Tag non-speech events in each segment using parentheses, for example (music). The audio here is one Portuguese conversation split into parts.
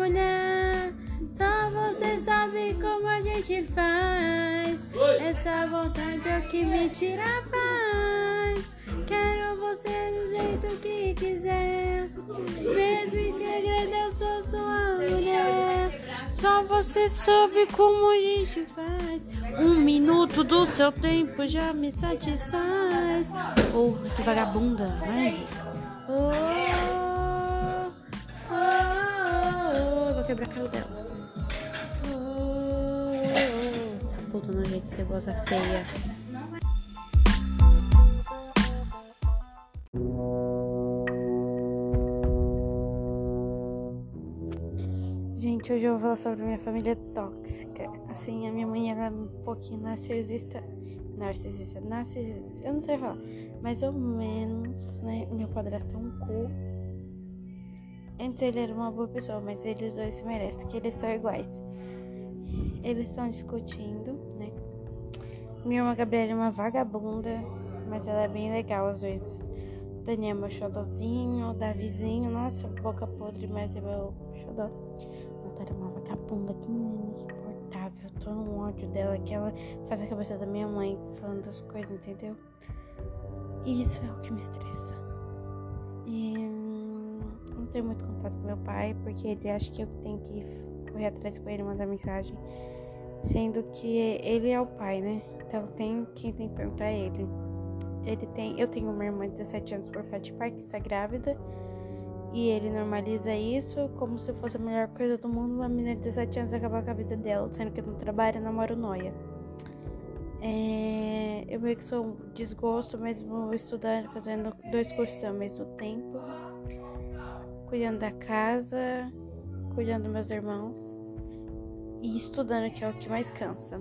mulher. Só você sabe como a gente faz. Essa vontade é o que me tira a paz. Quero você do jeito que quiser. Mesmo em segredo, eu sou sua mulher. Só você sabe como a gente faz. Um minuto do seu tempo já me satisfaz. Oh, que vagabunda, vai. Oh, oh, oh. Vou quebrar a cara dela. Oh, puta nojenta, cebosa feia. Gente, hoje eu vou falar sobre minha família tóxica. Assim, a minha mãe é um pouquinho narcisista. Narcisista, narcisista, eu não sei falar. Mais ou menos, né? Meu padrasto é um cu. Antes ele era uma boa pessoa, mas eles dois se merecem, que eles são iguais. Eles estão discutindo, né? Minha irmã Gabriela é uma vagabunda, mas ela é bem legal às vezes. Daniel é meu xodozinho, Davizinho, nossa, boca podre, mas é meu xodó. Natália é uma vagabunda, que menina insuportável. Eu tô no ódio dela, que ela faz a cabeça da minha mãe falando das coisas, entendeu? E isso é o que me estressa. E tenho muito contato com meu pai, porque ele acha que eu tenho que correr atrás com ele e mandar mensagem. Sendo que ele é o pai, né? Então tem quem tem que perguntar a ele. Ele tem, eu tenho uma irmã de 17 anos por parte de pai que está grávida. E ele normaliza isso como se fosse a melhor coisa do mundo. Uma menina de 17 anos acabar com a vida dela, sendo que não trabalha, namora noia. É, eu meio que sou um desgosto mesmo estudando, fazendo dois cursos ao mesmo tempo. Cuidando da casa, cuidando dos meus irmãos. E estudando, que é o que mais cansa.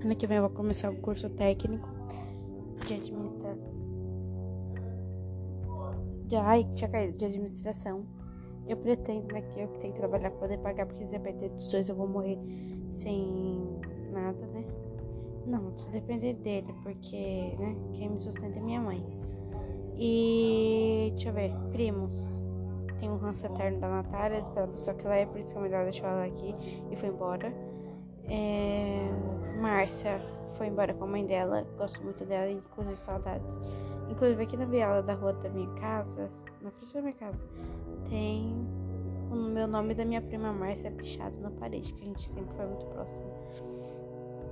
Ano que vem eu vou começar o curso técnico de administração. Ai, tinha caído, de administração. Eu pretendo, né, que eu tenho que trabalhar pra poder pagar, porque se depender dos dois eu vou morrer sem nada, né? Não, se depender dele, porque, né, quem me sustenta é minha mãe. E, deixa eu ver, primos. Tem um ranço eterno da Natália, pela pessoa que ela é, por isso que a melhor deixou ela aqui e foi embora. É, Márcia foi embora com a mãe dela, gosto muito dela, inclusive saudades. Inclusive aqui na viela da rua da minha casa, na frente da minha casa, tem o meu nome da minha prima Márcia pichado na parede, que a gente sempre foi muito próximo.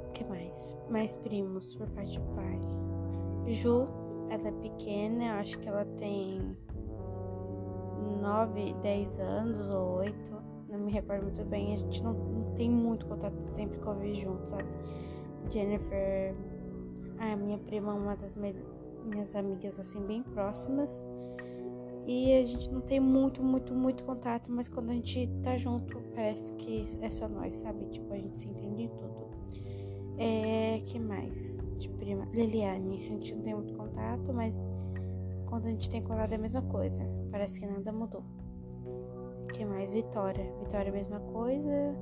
O que mais? Mais primos por parte de pai. Ju, ela é pequena, acho que ela tem 9, 10 anos ou 8, não me recordo muito bem. A gente não, não tem muito contato, sempre convive junto, sabe? Jennifer, a minha prima, uma das minhas amigas assim bem próximas. E a gente não tem muito, muito, muito contato, mas quando a gente tá junto, parece que é só nós, sabe? Tipo, a gente se entende em tudo. É, que mais? De prima, Liliane, a gente não tem muito contato, mas quando a gente tem contato é a mesma coisa. Parece que nada mudou. que mais? Vitória. Vitória é a mesma coisa.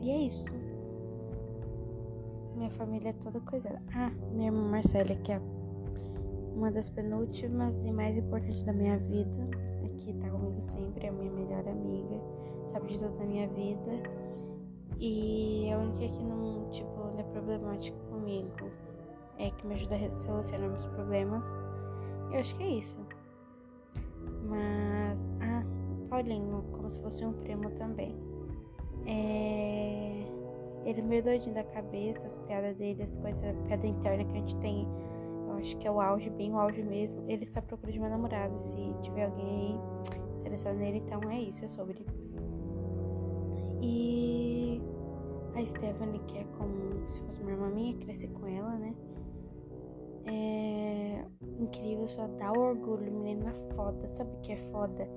E é isso. Minha família é toda coisa. Ah, minha irmã Marcela, que é uma das penúltimas e mais importantes da minha vida. Aqui tá comigo sempre, é a minha melhor amiga. Sabe de tudo da minha vida. E a única que não, tipo, não é problemática comigo. É que me ajuda a solucionar meus problemas. Eu acho que é isso. Mas. Ah, Paulinho, como se fosse um primo também. É. Ele é meio doidinho da cabeça, as piadas dele, as coisas, a piada interna que a gente tem. Eu acho que é o auge, bem o auge mesmo. Ele está procurando uma namorada. Se tiver alguém aí interessado nele, então é isso, é sobre. E a Stephanie, que é como se fosse uma irmã minha, cresci com ela, né? É incrível, só dá orgulho, menina foda, sabe o que é foda?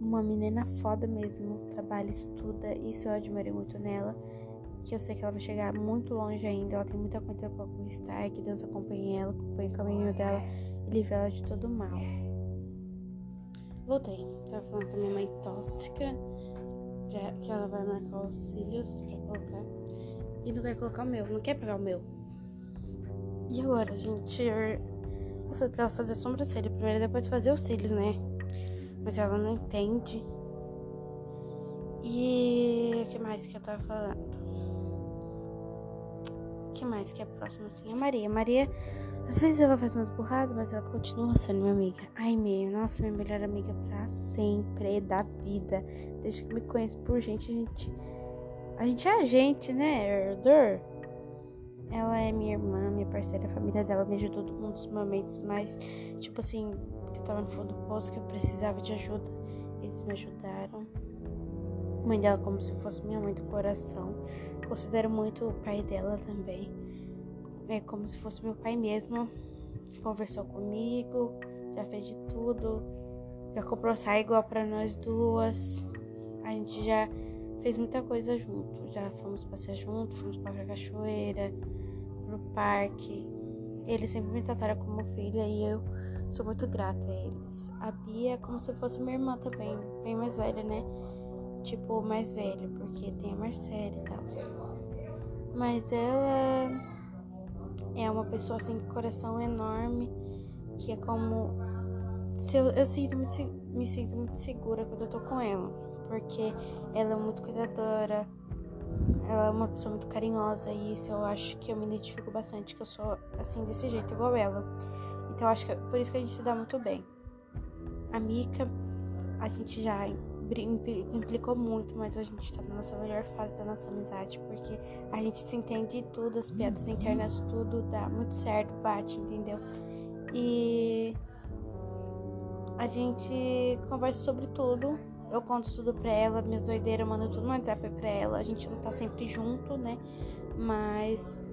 Uma menina foda mesmo, trabalha, estuda, isso eu admirei muito nela. Que eu sei que ela vai chegar muito longe ainda, ela tem muita coisa pra conquistar, que Deus acompanhe ela, acompanhe o caminho dela e livre ela de todo mal. Voltei, tava falando com a minha mãe tóxica, pra, que ela vai marcar os cílios pra colocar. E não quer colocar o meu, não quer pegar o meu. E agora, gente? Eu falei pra ela fazer sobrancelha primeiro, depois fazer os cílios, né? Mas ela não entende. E o que mais que eu tava falando? O que mais que é próximo assim? A Maria. Maria, às vezes ela faz umas burradas, mas ela continua sendo minha amiga. Ai, meio, nossa, minha melhor amiga pra sempre, da vida. Desde que me conheço por gente, a gente. A gente é a gente, né, Herdor? Ela é minha irmã, minha parceira, a família dela me ajudou num dos momentos mais, tipo assim, que eu tava no fundo do poço, que eu precisava de ajuda. Eles me ajudaram. A mãe dela como se fosse minha mãe do coração. Considero muito o pai dela também. É como se fosse meu pai mesmo. Conversou comigo, já fez de tudo. Já comprou saia igual para nós duas. A gente já fez muita coisa junto. Já fomos passear juntos, fomos para a cachoeira, pro parque. Eles sempre me trataram como filha e eu sou muito grata a eles. A Bia é como se fosse minha irmã também, bem mais velha, né? Tipo, mais velha, porque tem a Marcela e tal. Mas ela é uma pessoa assim com coração enorme, que é como. Eu, eu sinto me sinto muito segura quando eu tô com ela, porque ela é muito cuidadora, ela é uma pessoa muito carinhosa e isso eu acho que eu me identifico bastante, que eu sou assim desse jeito, igual ela. Então acho que é por isso que a gente se dá muito bem. A Mika, a gente já implicou muito, mas a gente tá na nossa melhor fase da nossa amizade, porque a gente se entende tudo, as piadas internas, tudo dá muito certo, bate, entendeu? E a gente conversa sobre tudo. Eu conto tudo pra ela, minhas doideiras, eu mando tudo no WhatsApp pra ela. A gente não tá sempre junto, né? Mas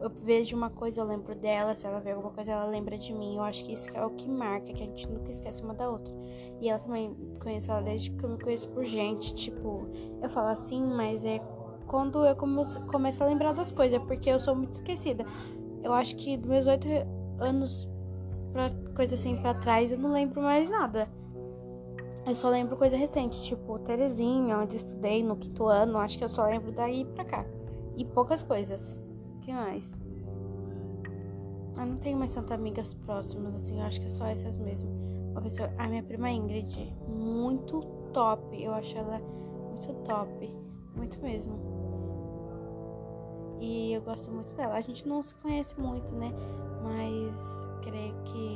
eu vejo uma coisa, eu lembro dela, se ela vê alguma coisa, ela lembra de mim. Eu acho que isso é o que marca, que a gente nunca esquece uma da outra. E ela também, conheço ela desde que eu me conheço por gente. Tipo, eu falo assim, mas é quando eu começo a lembrar das coisas, porque eu sou muito esquecida. Eu acho que dos meus oito anos pra coisa assim pra trás, eu não lembro mais nada. Eu só lembro coisa recente, tipo Terezinha, onde estudei no quinto ano. Acho que eu só lembro daí pra cá. E poucas coisas que mais? Eu não tenho mais tantas amigas próximas, assim, eu acho que é só essas mesmo. Pessoa, a minha prima Ingrid, muito top. Eu acho ela muito top. Muito mesmo. E eu gosto muito dela. A gente não se conhece muito, né? Mas creio que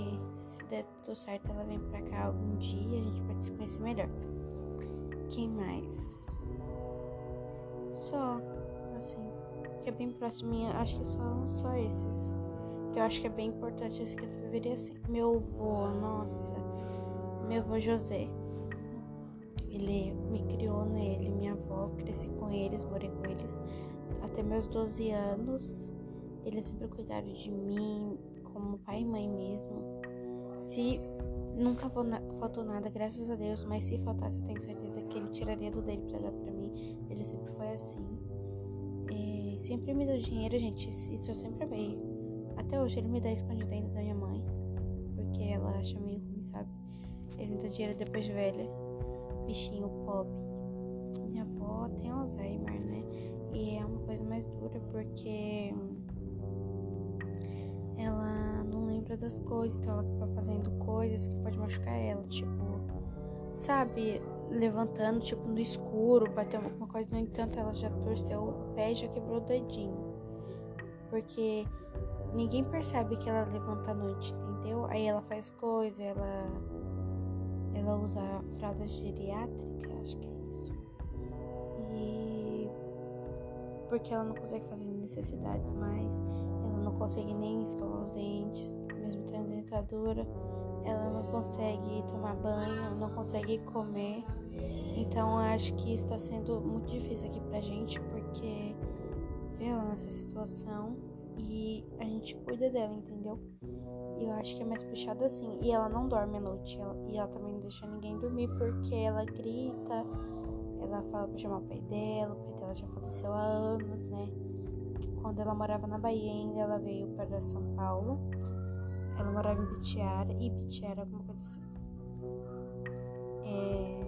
der tudo certo, ela vem pra cá algum dia. A gente pode se conhecer melhor. Quem mais? Só, assim que é bem próximo acho que são só esses. Que eu acho que é bem importante esse que eu deveria assim. Meu avô, nossa, meu avô José. Ele me criou nele, minha avó, cresci com eles, morei com eles até meus 12 anos. Eles sempre cuidaram de mim como pai e mãe mesmo. Se nunca faltou nada, graças a Deus, mas se faltasse, eu tenho certeza que ele tiraria do dele para dar para mim. Ele sempre foi assim sempre me deu dinheiro, gente. Isso eu sempre amei. Até hoje ele me dá escondido ainda da minha mãe. Porque ela acha meio ruim, sabe? Ele me dá dinheiro depois de velha. Bichinho pobre. Minha avó tem Alzheimer, né? E é uma coisa mais dura porque ela lembra das coisas, então ela acaba fazendo coisas que pode machucar ela, tipo, sabe, levantando, tipo, no escuro, bateu alguma coisa. No entanto, ela já torceu o pé já quebrou o dedinho. Porque ninguém percebe que ela levanta à noite, entendeu? Aí ela faz coisa, ela ela usa fralda geriátrica, acho que é isso. E porque ela não consegue fazer necessidade mais, ela não consegue nem escovar os dentes, mesmo tendo dentadura ela não consegue tomar banho, não consegue comer. Então acho que isso está sendo muito difícil aqui pra gente, porque vê ela nessa situação e a gente cuida dela, entendeu? E eu acho que é mais puxado assim. E ela não dorme à noite. Ela, e ela também não deixa ninguém dormir porque ela grita, ela fala pra chamar o pai dela, o pai dela já faleceu há anos, né? Quando ela morava na Bahia ainda, ela veio para São Paulo ela morava em Bitiara e Bitiara, alguma coisa assim. É...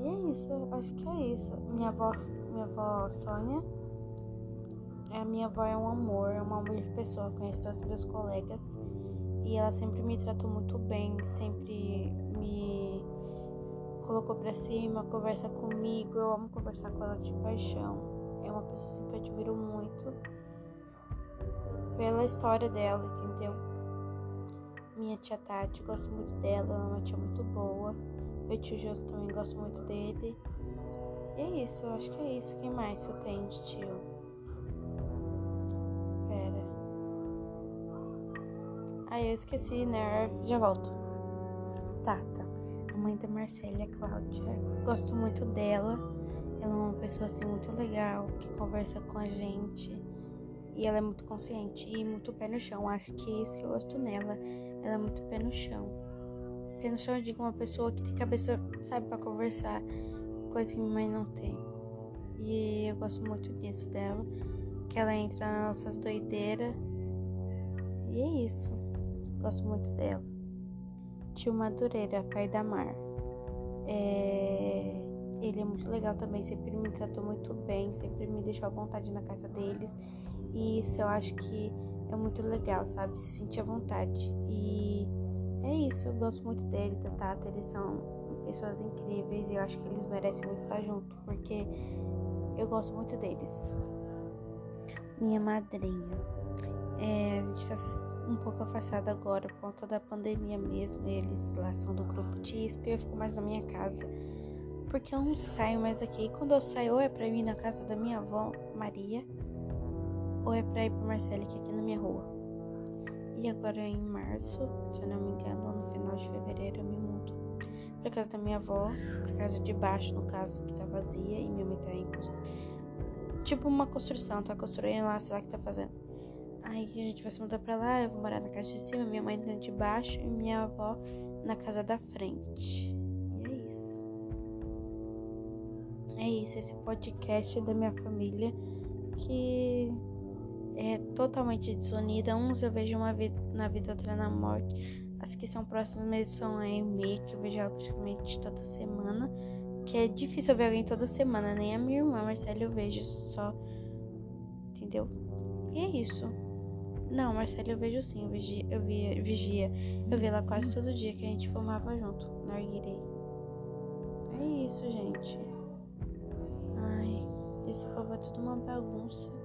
E é isso, acho que é isso. Minha avó, minha avó Sônia, a minha avó é um amor, é uma amor de pessoa, conhece todos os meus colegas e ela sempre me tratou muito bem, sempre me colocou pra cima, conversa comigo. Eu amo conversar com ela de paixão. É uma pessoa assim, que eu admiro muito pela história dela, entendeu? Minha tia Tati, gosto muito dela, ela é uma tia muito boa. Meu tio Joso também gosto muito dele. E é isso, eu acho que é isso. Quem mais eu tenho de tio? Pera. Ah, eu esqueci, né? Já volto. Tata, a mãe da Marcela, Cláudia. Gosto muito dela. Ela é uma pessoa assim muito legal, que conversa com a gente. E ela é muito consciente e muito pé no chão. Acho que é isso que eu gosto nela. Ela é muito pé no chão. Pé no chão eu digo uma pessoa que tem cabeça, sabe, para conversar coisa que minha mãe não tem. E eu gosto muito disso dela, que ela entra nas nossas doideiras. E é isso. Gosto muito dela. Tio Madureira, pai da Mar. É... Ele é muito legal também, sempre me tratou muito bem, sempre me deixou à vontade na casa deles. E isso eu acho que é muito legal, sabe? Se sentir à vontade. E é isso, eu gosto muito dele, da Tata. Eles são pessoas incríveis e eu acho que eles merecem muito estar junto, porque eu gosto muito deles. Minha madrinha. É, a gente está um pouco afastada agora por conta da pandemia mesmo. Eles lá são do grupo disco e eu fico mais na minha casa. Porque eu não saio mais daqui. E quando eu saio, é pra ir na casa da minha avó, Maria, ou é pra ir pro Marcelo, que é aqui na minha rua. E agora em março, se eu não me engano, no final de fevereiro, eu me mudo pra casa da minha avó, pra casa de baixo, no caso, que tá vazia, e minha mãe tá em Tipo uma construção, tá construindo lá, sei lá o que tá fazendo. Aí a gente vai se mudar pra lá, eu vou morar na casa de cima, minha mãe na de baixo e minha avó na casa da frente. E é isso. É isso, esse podcast da minha família que é totalmente desunida. Uns eu vejo uma vida na vida, outra na morte. As que são próximas mesmo são a Amy, que eu vejo ela praticamente toda semana. Que é difícil eu ver alguém toda semana, nem a minha irmã, Marcela, eu vejo só. Entendeu? E é isso. Não, Marcela eu vejo sim, eu vigia, eu via, vigia. Eu vi ela quase todo dia que a gente fumava junto, na Arguirei. É isso, gente. Ai, esse povo é tudo uma bagunça.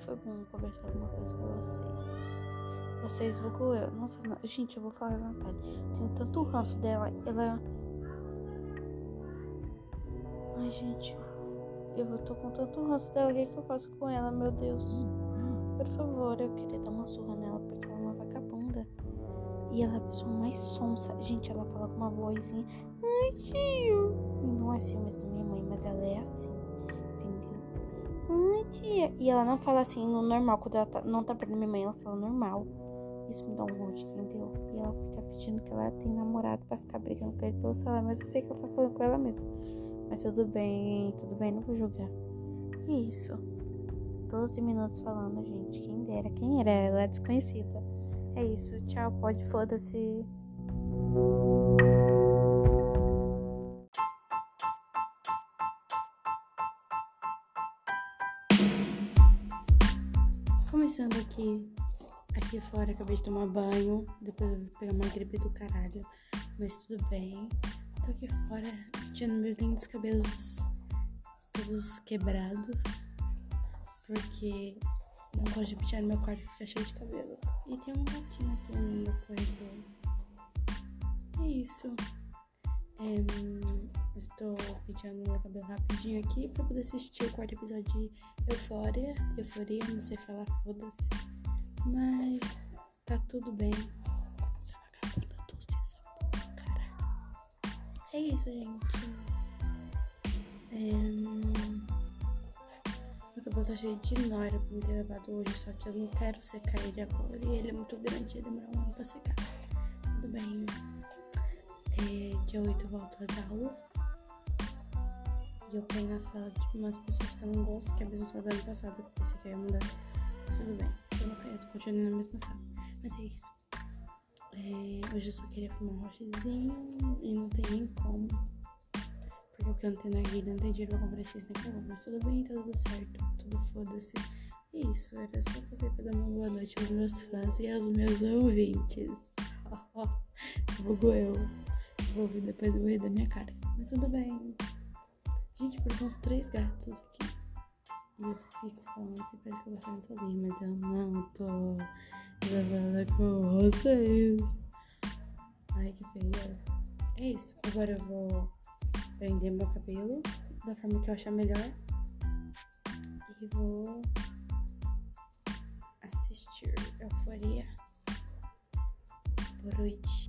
Foi bom conversar alguma coisa com vocês. Vocês vulgo eu. Nossa, não. gente, eu vou falar da Natália. Tenho tanto ranço dela. Ela. Ai, gente. Eu tô com tanto ranço dela. O que, é que eu faço com ela, meu Deus? Por favor, eu queria dar uma surra nela porque ela é uma vagabunda. E ela é a pessoa mais sonsa. Gente, ela fala com uma vozinha. Ai, tio. Não é assim mesmo minha mãe, mas ela é assim. Tia. E ela não fala assim no normal. Quando ela tá, não tá perto da minha mãe, ela fala normal. Isso me dá um monte, entendeu? E ela fica fingindo que ela tem namorado pra ficar brigando com ele pelo celular, mas eu sei que ela tá falando com ela mesma. Mas tudo bem, tudo bem, não vou julgar. E isso. 12 minutos falando, gente. Quem dera, quem era? Ela é desconhecida. É isso, tchau, pode, foda-se. Começando aqui aqui fora, acabei de tomar banho. Depois eu vou pegar uma gripe do caralho. Mas tudo bem. Tô aqui fora, tirando meus lindos cabelos todos quebrados. Porque não gosto de pentear no meu quarto fica cheio de cabelo. E tem um gatinho aqui no meu corredor. É isso. É, estou penteando meu cabelo rapidinho aqui pra poder assistir o quarto episódio de Eufória. Euforia, não sei falar, foda-se. Mas tá tudo bem. Essa essa porra. É isso, gente. É... Meu cabelo tá cheio de nóia pra me ter levado hoje, só que eu não quero secar ele agora. E ele é muito grande, ia demorar um ano pra secar. Tudo bem. É, dia 8 eu volto às. E eu tenho na sala de tipo, umas pessoas que eu não gosto, que é a mesma sala do ano passado, porque você quer mudar. Tudo bem eu não quero, tô continuando na mesma sala. Mas é isso. É, hoje eu só queria fumar um rochezinho e não tem nem como. Porque eu tenho na guia, não tem dinheiro pra comprar esses naquela. Mas tudo bem, tá tudo certo. Tudo foda-se. É isso, era só fazer pra dar uma boa noite aos meus fãs e aos meus ouvintes. (laughs) Vulgo eu. Vou ouvir depois vou rir da minha cara. Mas tudo bem. Gente, parecem uns três gatos aqui. E eu fico falando assim, parece que eu tô falando sozinha, mas eu não tô. Eu falando com vocês. Ai, que feio. É isso. Agora eu vou prender meu cabelo da forma que eu achar melhor. E vou assistir Euforia por noite.